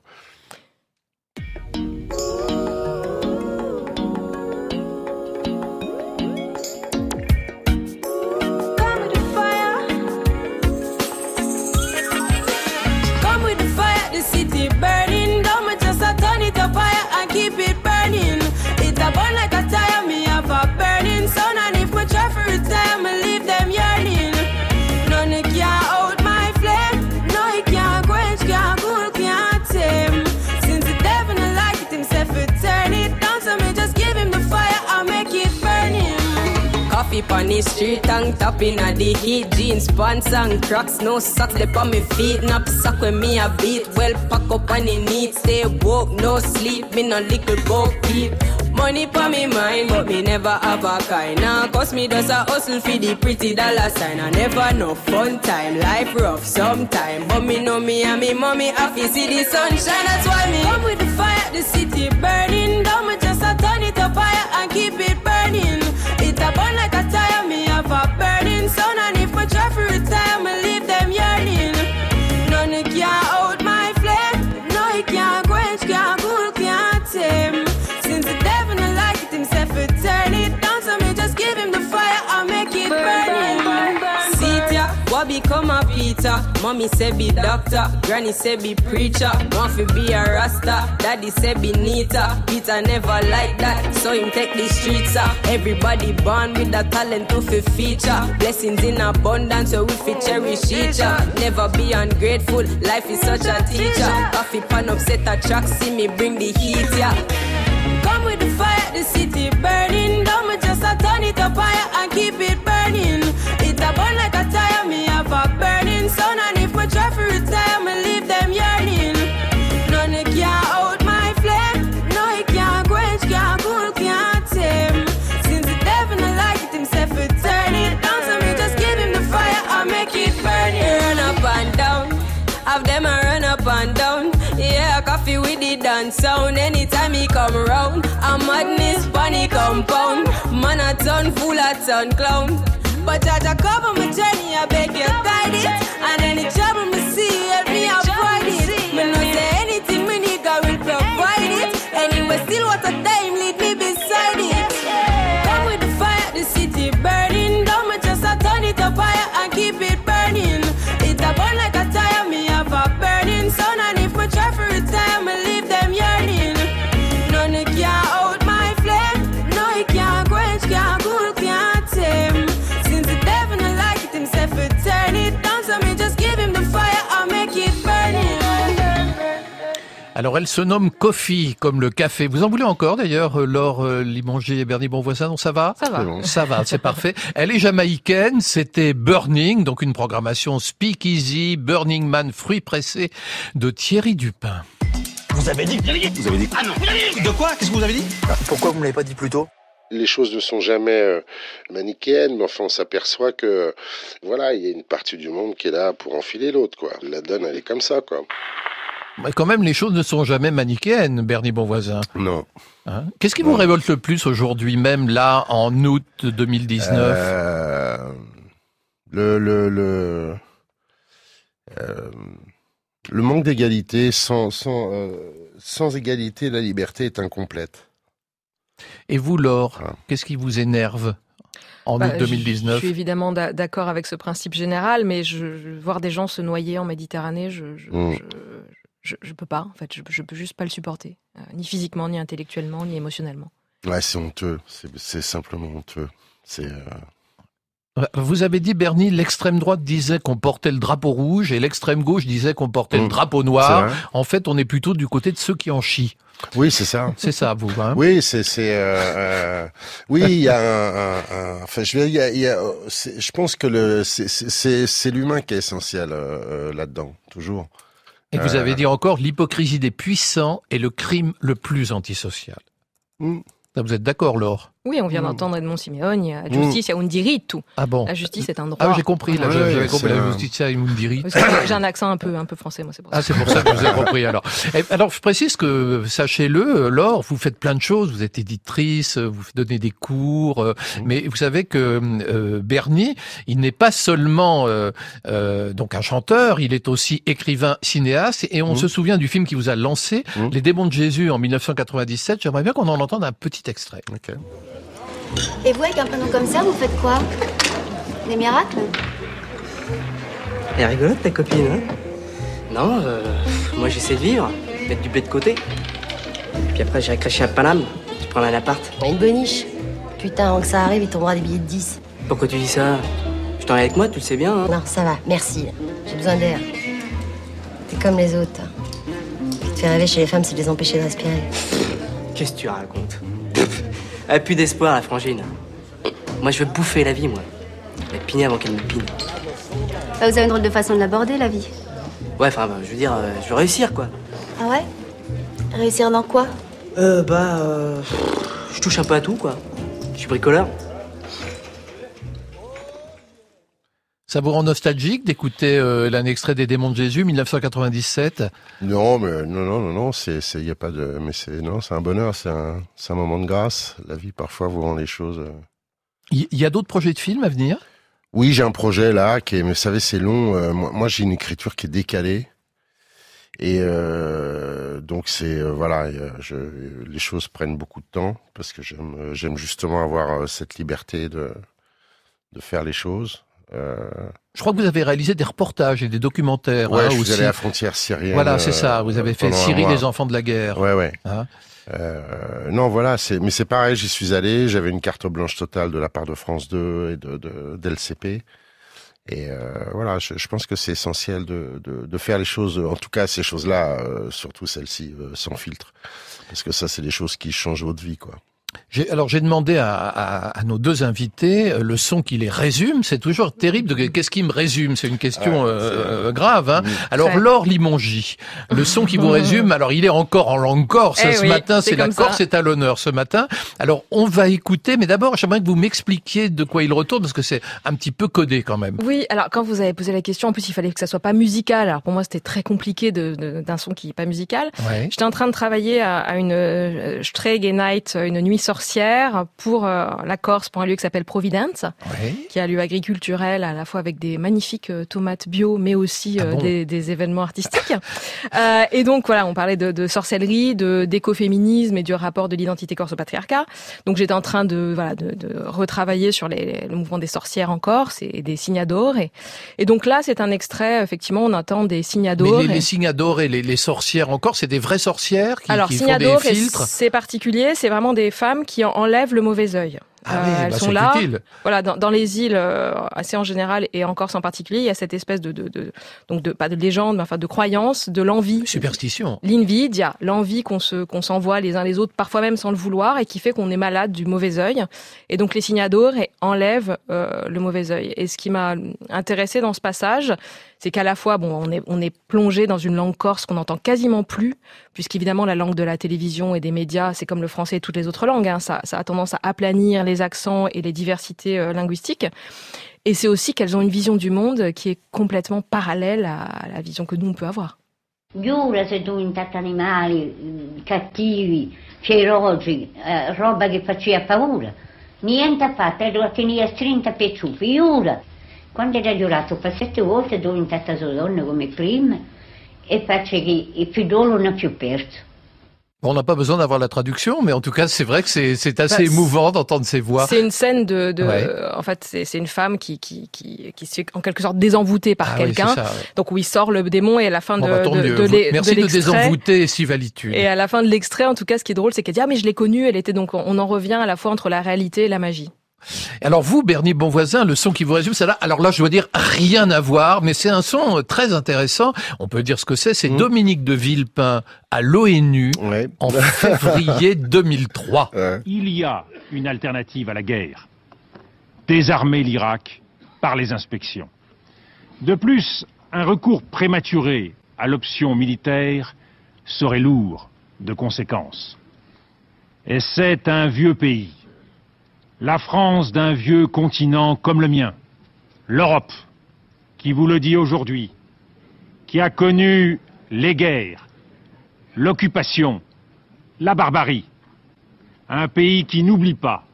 On the street, tongue tapping at the heat. Jeans, pants and cracks, no socks, lip on me feet. Nap sock when me a beat. Well, pack up on the neat. Stay woke, no sleep. Me no little boat keep. Money for me mind, but me never have a kind. Now, cause me does a hustle for the pretty dollar sign. I never know fun time, life rough sometime. But me know me and me mommy happy see the sunshine. That's why me come with the fire, the city burning down. Me just a turn it up higher and keep it a Peter? Mommy say be doctor, granny say be preacher. Fi be a rasta, daddy say be neater. Peter never like that, so him take the streets up. Everybody born with the talent to fi feature. Blessings in abundance, so we fi cherish each other. Never be ungrateful, life is such a teacher. Coffee pan upset a track, see me bring the heat, yeah. Come with the fire, the city burning down. Me just a turn it up higher and keep it burning. It a burn sun. And if we try for retire, me leave them yearning. None can out my flame. No, he can't quench, can't cool, can't tame. Since the devil don't like it himself, he turn it down. So me just give him the fire, I make it burn. Run up and down. Have them a run up and down. Yeah, coffee with the dance sound. Anytime he come round, a madness bunny compound. Man a ton full of ton clown. But I just cover my journey, I beg you guide it. And any trouble me see, help me avoid Alors elle se nomme Coffee, comme le café. Vous en voulez encore d'ailleurs, euh, Laure euh, Limanger et Bernie Bonvoisin, non ça va? Ça va. C'est bon. Ça va, c'est parfait. Elle est jamaïcaine, c'était Burning, donc une programmation Speakeasy, Burning Man, fruits pressés de Thierry Dupin. Vous avez dit Vous avez dit Ah non De quoi? Qu'est-ce que vous avez dit? Pourquoi vous me l'avez pas dit plus tôt? Les choses ne sont jamais euh, manichéennes, mais enfin on s'aperçoit que voilà, il y a une partie du monde qui est là pour enfiler l'autre, quoi. La donne, elle est comme ça, quoi. Mais quand même, les choses ne sont jamais manichéennes, Bernie Bonvoisin. Non. Hein? Qu'est-ce qui vous révolte le plus aujourd'hui, même là, en août 2019 Euh, le le le euh, le manque d'égalité sans sans euh, sans égalité, la liberté est incomplète. Et vous, Laure, qu'est-ce qui vous énerve en Bah, août je- 2019 Je suis évidemment d'a- d'accord avec ce principe général, mais je, je- voir des gens se noyer en Méditerranée, je je, Mm. je, je- je peux pas. En fait, je, je peux juste pas le supporter, Euh, ni physiquement, ni intellectuellement, ni émotionnellement. Ouais, c'est honteux. C'est simplement honteux. C'est euh, Vous avez dit, Bernie, l'extrême droite disait qu'on portait le drapeau rouge et l'extrême gauche disait qu'on portait le Mm. drapeau noir. En fait, on est plutôt du côté de ceux qui en chient. Oui, c'est ça. C'est ça, vous. Hein Oui, c'est c'est euh, euh, oui, il y a un, un- un- enfin je veux dire, il y a, y je pense que le c'est c'est- l'humain qui est essentiel euh, là-dedans toujours. Et vous avez dit encore, l'hypocrisie des puissants est le crime le plus antisocial. Mm. Vous êtes d'accord, Laure? Oui, on vient Mm. d'entendre Edmond Simeone, il y a justice, il y a un diritto. Ah bon La justice est un droit. Ah, j'ai compris, là, Ouais, j'avais compris la. Oui, vrai que J'ai un accent un peu, un peu français, moi, c'est pour ça. Ah, c'est pour ça que vous avez compris alors. Et alors, je précise que, sachez-le, Laure, vous faites plein de choses. Vous êtes éditrice, vous donnez des cours, euh, mais vous savez que euh, Bernie, il n'est pas seulement euh, euh, donc un chanteur, il est aussi écrivain, cinéaste. Et on Mhm. se souvient du film qui vous a lancé, Mhm. Les démons de Jésus, en 1997. J'aimerais bien qu'on en entende un petit extrait. Ok. Et vous, avec un prénom comme ça, vous faites quoi Des miracles Elle est rigolote ta copine, hein Non, euh, moi j'essaie de vivre, mettre du blé de côté. Puis après j'irai crècher à Paname. Tu prendre un appart. Une boniche. Putain, avant que ça arrive, il tombera des billets de 10. Pourquoi tu dis ça Je t'en ai avec moi, tu le sais bien. Hein Non, ça va, merci. J'ai besoin d'air. T'es comme les autres. Ce qui te fait rêver chez les femmes, c'est de les empêcher de respirer. Qu'est-ce que tu racontes Elle a plus d'espoir, la frangine. Moi, je veux bouffer la vie, moi. La piner avant qu'elle me pine. Bah, vous avez une drôle de façon de l'aborder, la vie. Ouais, enfin, bah, je veux dire, euh, je veux réussir, quoi. Ah ouais? Réussir dans quoi? Euh, bah, euh, je touche un peu à tout, quoi. Je suis bricoleur. Ça vous rend nostalgique d'écouter euh, l'un extrait des Démons de Jésus, 1997 Non, mais non, non, non, non, c'est, y a pas de, mais c'est, non, c'est un bonheur, c'est un, un moment de grâce. La vie parfois vous rend les choses. euh. Il y, a d'autres projets de films à venir? Oui, j'ai un projet là, qui est, mais vous savez, c'est long. euh, moi, moi, j'ai une écriture qui est décalée. Et euh, donc c'est euh, voilà, euh, je, les choses prennent beaucoup de temps parce que j'aime euh, justement avoir euh, cette liberté de de faire les choses. Euh, Je crois que vous avez réalisé des reportages et des documentaires. ouais, hein, je suis aussi. allé à la frontière syrienne. Voilà, c'est euh, ça. Vous avez fait Syrie, les enfants de la guerre. Ouais, ouais. Hein Euh, non, voilà, c'est mais c'est pareil. J'y suis allé. J'avais une carte blanche totale de la part de France 2 et de, de d'LCP. Et euh, voilà, je, je pense que c'est essentiel de, de, de faire les choses, en tout cas ces choses-là, euh, surtout celles-ci, euh, sans filtre, parce que ça, c'est des choses qui changent votre vie, quoi. J'ai- Alors j'ai demandé à, à- à nos deux invités euh, le son qui les résume. C'est toujours terrible. De, qu'est-ce qui me résume? C'est une question Ouais, euh, euh, grave. Hein. Alors Ouais. Laure Limongi, le son qui vous résume. Alors il est encore en langue corse Eh ce oui, matin. c'est C'est la. Corse est à l'honneur ce matin. Alors on va écouter, mais d'abord j'aimerais que vous m'expliquiez de quoi il retourne parce que c'est un petit peu codé quand même. Oui, alors quand vous avez posé la question, en plus il fallait que ça soit pas musical. Alors pour moi c'était très compliqué de- de- d'un son qui est pas musical. Ouais. J'étais en train de travailler à, à une euh, Strege Night, une nuit sorcière pour euh, la Corse, pour un lieu qui s'appelle Providence, qui est un lieu agriculturel à la fois avec des magnifiques euh, tomates bio, mais aussi Ah euh, bon des, des événements artistiques. Et donc voilà, on parlait de, de sorcellerie, de d'écoféminisme et du rapport de l'identité corse au patriarcat. Donc j'étais en train de voilà de, de retravailler sur les, le mouvement des sorcières en Corse et des signadores. Et, et donc là, c'est un extrait. Effectivement, on entend des Mais signadores. les, et- les signadores et les, les sorcières encore, c'est des vraies sorcières qui, alors, qui font des filtres. c'est particulier, c'est vraiment des femmes qui en- enlèvent le mauvais œil. Ah Euh, oui, elles bah, sont là. utile. Voilà, dans, dans les îles, euh, assez en général, et en Corse en particulier, il y a cette espèce de, de, de donc de pas de légende, mais enfin de croyance, de l'envie, Superstition. l'invidia, l'envie qu'on se qu'on s'envoie les uns les autres, parfois même sans le vouloir, et qui fait qu'on est malade du mauvais œil. Et donc les signadores enlèvent euh, le mauvais œil. Et ce qui m'a intéressé dans ce passage, c'est qu'à la fois, bon, on est on est plongé dans une langue corse qu'on n'entend quasiment plus, puisqu'évidemment la langue de la télévision et des médias, c'est comme le français et toutes les autres langues, hein, ça, a tendance à aplanir les accents et les diversités euh, linguistiques. Et c'est aussi qu'elles ont une vision du monde qui est complètement parallèle à la vision que nous on peut avoir. Cattivi, e faccio che il figliolo non più perso. On n'a pas besoin d'avoir la traduction, mais en tout cas, c'est vrai que c'est c'est assez Bah, émouvant d'entendre ces voix. C'est une scène de, de Ouais. en fait, c'est c'est une femme qui qui qui qui se fait en quelque sorte désenvoûtée par Ah oui, quelqu'un. c'est ça, ouais. Donc où il sort le démon et à la fin Bon, de, bah, de, de Merci de, l'extrait- désenvoûter Sivalitude. Et à la fin de l'extrait, en tout cas, ce qui est drôle, c'est qu'elle dit ah mais je l'ai connue. Elle était donc on en revient à la fois entre la réalité et la magie. Alors vous, Bernie Bonvoisin, le son qui vous résume, c'est là. Alors là, je dois dire rien à voir, mais c'est un son très intéressant. On peut dire ce que c'est. C'est Mmh. Dominique de Villepin à l'ONU en février 2003. Il y a une alternative à la guerre. Désarmer l'Irak par les inspections. De plus, un recours prématuré à l'option militaire serait lourd de conséquences. Et c'est un vieux pays. La France d'un vieux continent comme le mien. L'Europe, qui vous le dit aujourd'hui, qui a connu les guerres, l'occupation, la barbarie. Un pays qui n'oublie pas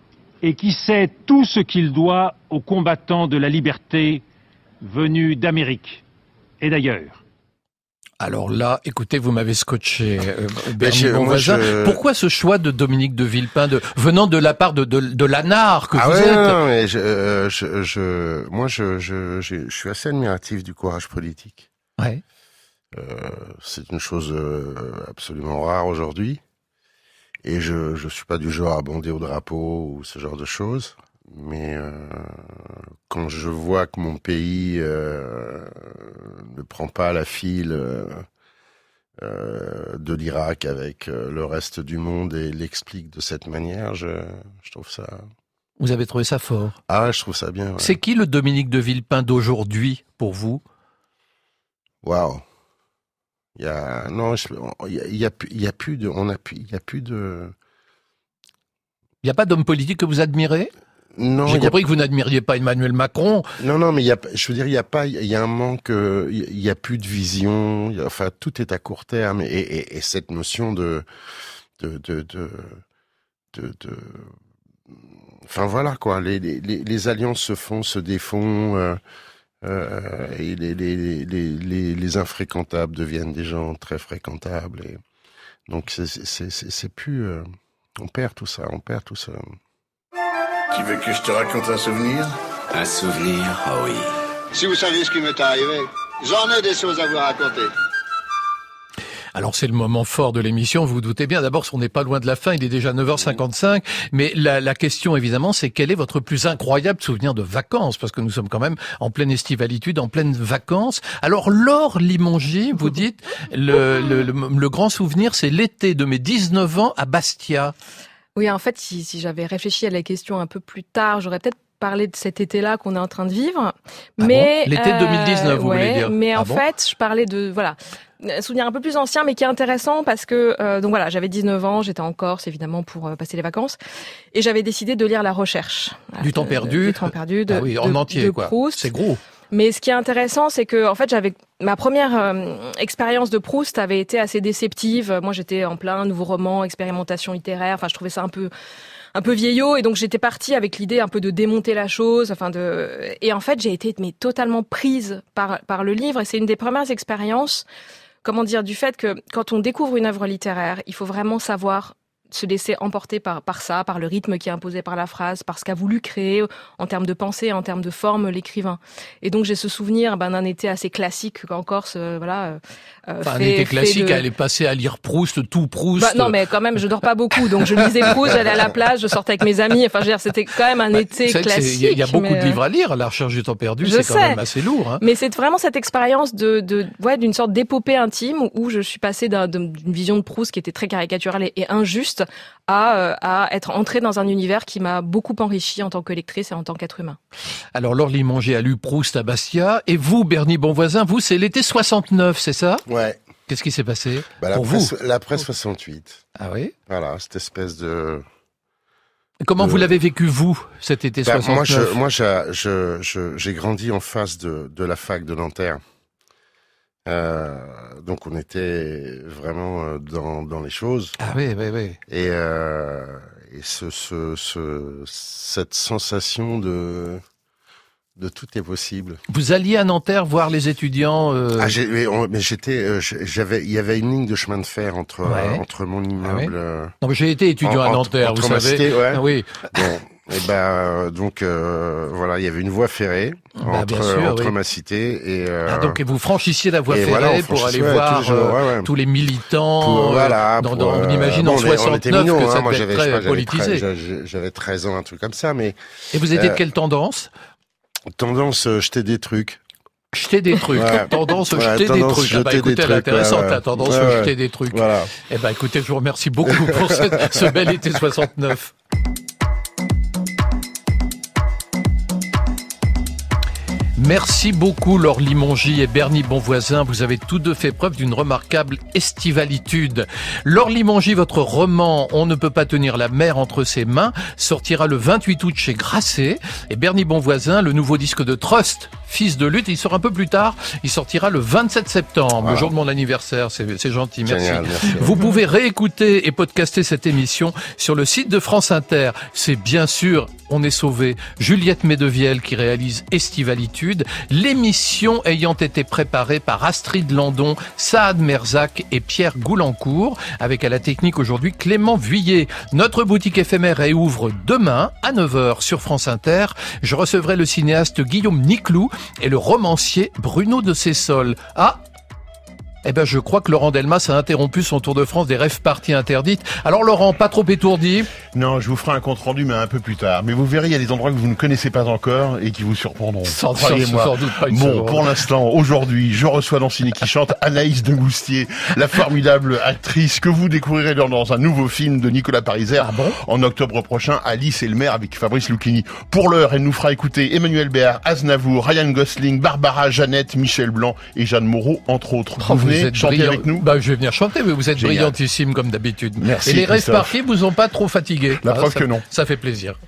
et qui sait tout ce qu'il doit aux combattants de la liberté venus d'Amérique et d'ailleurs. Alors là, écoutez, vous m'avez scotché, euh, Bernie moi, je- Pourquoi ce choix de Dominique de Villepin, de, venant de la part de, de, de l'ANAR que ah vous ouais, êtes non, mais je, euh, je, je- moi, je, je, je, suis assez admiratif du courage politique. Ouais. Euh, c'est une chose euh, absolument rare aujourd'hui. et je je suis pas du genre à bonder au drapeau ou ce genre de choses. Mais euh, quand je vois que mon pays euh, ne prend pas la file euh, de l'Irak avec le reste du monde et l'explique de cette manière, je, je trouve ça. Vous avez trouvé ça fort. Ah, je trouve ça bien. ouais. C'est qui le Dominique de Villepin d'aujourd'hui pour vous? Waouh. Il y a non, il y a, y a plus, il y a plus de, on a plus, il y a plus de. Il n'y a pas d'homme politique que vous admirez? Non, J'ai a- compris que vous n'admiriez pas Emmanuel Macron. Non, non, mais y a, je veux dire, il y a pas, il y a un manque, euh, il y a plus de vision. a- enfin, tout est à court terme et, et, et cette notion de, de, de, de, de, enfin voilà quoi. Les, les, les, les alliances se font, se défont. euh, euh, et les, les, les, les, les infréquentables deviennent des gens très fréquentables et donc c'est c'est c'est c'est plus euh, on perd tout ça on perd tout ça Tu veux que je te raconte un souvenir? Un souvenir, ah oui. Si vous saviez ce qui m'est arrivé, j'en ai des choses à vous raconter. Alors c'est le moment fort de l'émission, vous vous doutez bien. D'abord, on n'est pas loin de la fin, il est déjà 9h55. Mais la, la question, évidemment, c'est quel est votre plus incroyable souvenir de vacances? Parce que nous sommes quand même en pleine estivalitude, en pleine vacances. Alors, Laure Limongi, vous dites, le, le, le, le grand souvenir, c'est l'été de mes 19 ans à Bastia. Oui, en fait, si, si j'avais réfléchi à la question un peu plus tard, j'aurais peut-être parlé de cet été-là qu'on est en train de vivre. mais bon? L'été 2019, vous voulez dire? Mais Ah en bon? fait, je parlais de voilà un souvenir un peu plus ancien, mais qui est intéressant parce que euh, donc voilà, j'avais 19 ans, j'étais en Corse évidemment pour euh, passer les vacances, et j'avais décidé de lire La Recherche. Du temps de- perdu. Du temps perdu. De, Ah oui, en de- entier, quoi. C'est gros. Mais ce qui est intéressant, c'est que en fait, j'avais ma première euh, expérience de Proust avait été assez déceptive. Moi, j'étais en plein nouveau roman, expérimentation littéraire. Enfin, je trouvais ça un peu un peu vieillot et donc j'étais partie avec l'idée un peu de démonter la chose enfin de et en fait j'ai été totalement prise par par le livre et c'est une des premières expériences comment dire du fait que quand on découvre une œuvre littéraire il faut vraiment savoir se laisser emporter par, par ça, par le rythme qui est imposé par la phrase, par ce qu'a voulu créer en termes de pensée, en termes de forme l'écrivain. Et donc j'ai ce souvenir ben, d'un été assez classique qu'en Corse, euh, voilà. euh, Enfin, un fait- été fait classique, de- elle est passée à lire Proust, tout Proust. Bah, non, mais quand même, je dors pas beaucoup, donc je lisais Proust, j'allais à la plage, je sortais avec mes amis. Enfin, je veux dire, c'était quand même un été que c'est- classique. Il y a- il y a beaucoup mais, de livres à lire. La recherche du temps perdu, c'est quand même assez lourd. Hein. Mais c'est vraiment cette expérience de, de ouais, d'une sorte d'épopée intime où je suis passée d'un- d'une vision de Proust qui était très caricaturale et, et injuste à, euh, à être entrée dans un univers qui m'a beaucoup enrichi en tant que lectrice et en tant qu'être humain. Alors, Laure Limanger a lu Proust à Bastia. Et vous, Bernie Bonvoisin, vous, c'est l'été 69, c'est ça? Ouais. Qu'est-ce qui s'est passé Bah, la, pour presse, vous? la presse 68. Ah oui? Voilà, cette espèce de. Comment de- vous l'avez vécu, vous, cet été Bah, 69 moi, je, moi, j'ai, je, je, j'ai grandi en face de, de la fac de Nanterre. Euh, donc, on était vraiment euh, dans, dans les choses. Ah oui, oui, oui. Et, euh, et ce, ce, ce, cette sensation de, de tout est possible. Vous alliez à Nanterre voir les étudiants euh, Ah, mais, j'étais, j'avais, il y avait une ligne de chemin de fer entre Ouais. entre mon immeuble. Ah oui euh, Non, mais j'ai été étudiant en- à entre- Nanterre, entre vous ma savez. cité, ouais. Ah oui. Bon, et ben euh, donc euh, voilà, il y avait une voie ferrée Bah, entre, sûr, entre oui. ma cité et. euh, Ah, donc et vous franchissiez la voie ferrée voilà, pour aller ouais, voir tous les jours, ouais, ouais. tous les militants. Pour- voilà. dans, pour, dans- on imagine bon, en on est- on était 69 mignons, que hein, ça moi, être très politisé. j'avais- J'avais 13 ans, un truc comme ça, mais. Et vous étiez de quelle tendance? Tendance, jeter des trucs. Jeter des trucs. Ouais. Tendance Ouais, jeter des tendance trucs. Ah bah jeter des écoutez, elle est intéressante, ouais, la tendance jeter des trucs. Voilà. Eh ben écoutez, je vous remercie beaucoup pour cette- ce bel été 69. Merci beaucoup Laure Limongi et Bernie Bonvoisin. Vous avez tous deux fait preuve d'une remarquable estivalitude. Laure Limongi, votre roman On ne peut pas tenir la mer entre ses mains sortira le 28 août chez Grasset. Et Bernie Bonvoisin, le nouveau disque de Trust, Fils de lutte, il sort un peu plus tard. Il sortira le 27 septembre, le jour de mon anniversaire. C'est c'est gentil, merci. Génial, merci. Vous pouvez réécouter et podcaster cette émission sur le site de France Inter. C'est bien sûr On est sauvé. Juliette Medevielle qui réalise Estivalitude. L'émission ayant été préparée par Astrid Landon, Saad Merzac et Pierre Goulancourt, avec à la technique aujourd'hui Clément Vuillet. Notre boutique éphémère réouvre demain à 9h sur France Inter. Je recevrai le cinéaste Guillaume Niclou et le romancier Bruno de Cessol. Ah, Eh ben, je crois que Laurent Delmas a interrompu son tour de France des rêves parties interdites. Alors Laurent, pas trop étourdi Non, je vous ferai un compte rendu, mais un peu plus tard. Mais vous verrez, il y a des endroits que vous ne connaissez pas encore et qui vous surprendront. Sans, Croyez-moi. sans doute pas une Bon, seconde. pour l'instant, aujourd'hui, je reçois dans Ciné qui chante Anaïs de Goustier, la formidable actrice que vous découvrirez dans, dans un nouveau film de Nicolas Pariser Ah en octobre prochain, Alice et le maire avec Fabrice Lucchini. Pour l'heure, elle nous fera écouter Emmanuel Béard, Aznavour, Ryan Gosling, Barbara, Jeannette, Michel Blanc et Jeanne Moreau, entre autres. Oh, vous venez êtes chanter brillant. avec nous bah, Je vais venir chanter, mais vous êtes Génial. brillantissime comme d'habitude. Merci, Et les Christophe. parties vous ont pas trop fatigué. La Ah, preuve ça- que non. Ça fait plaisir.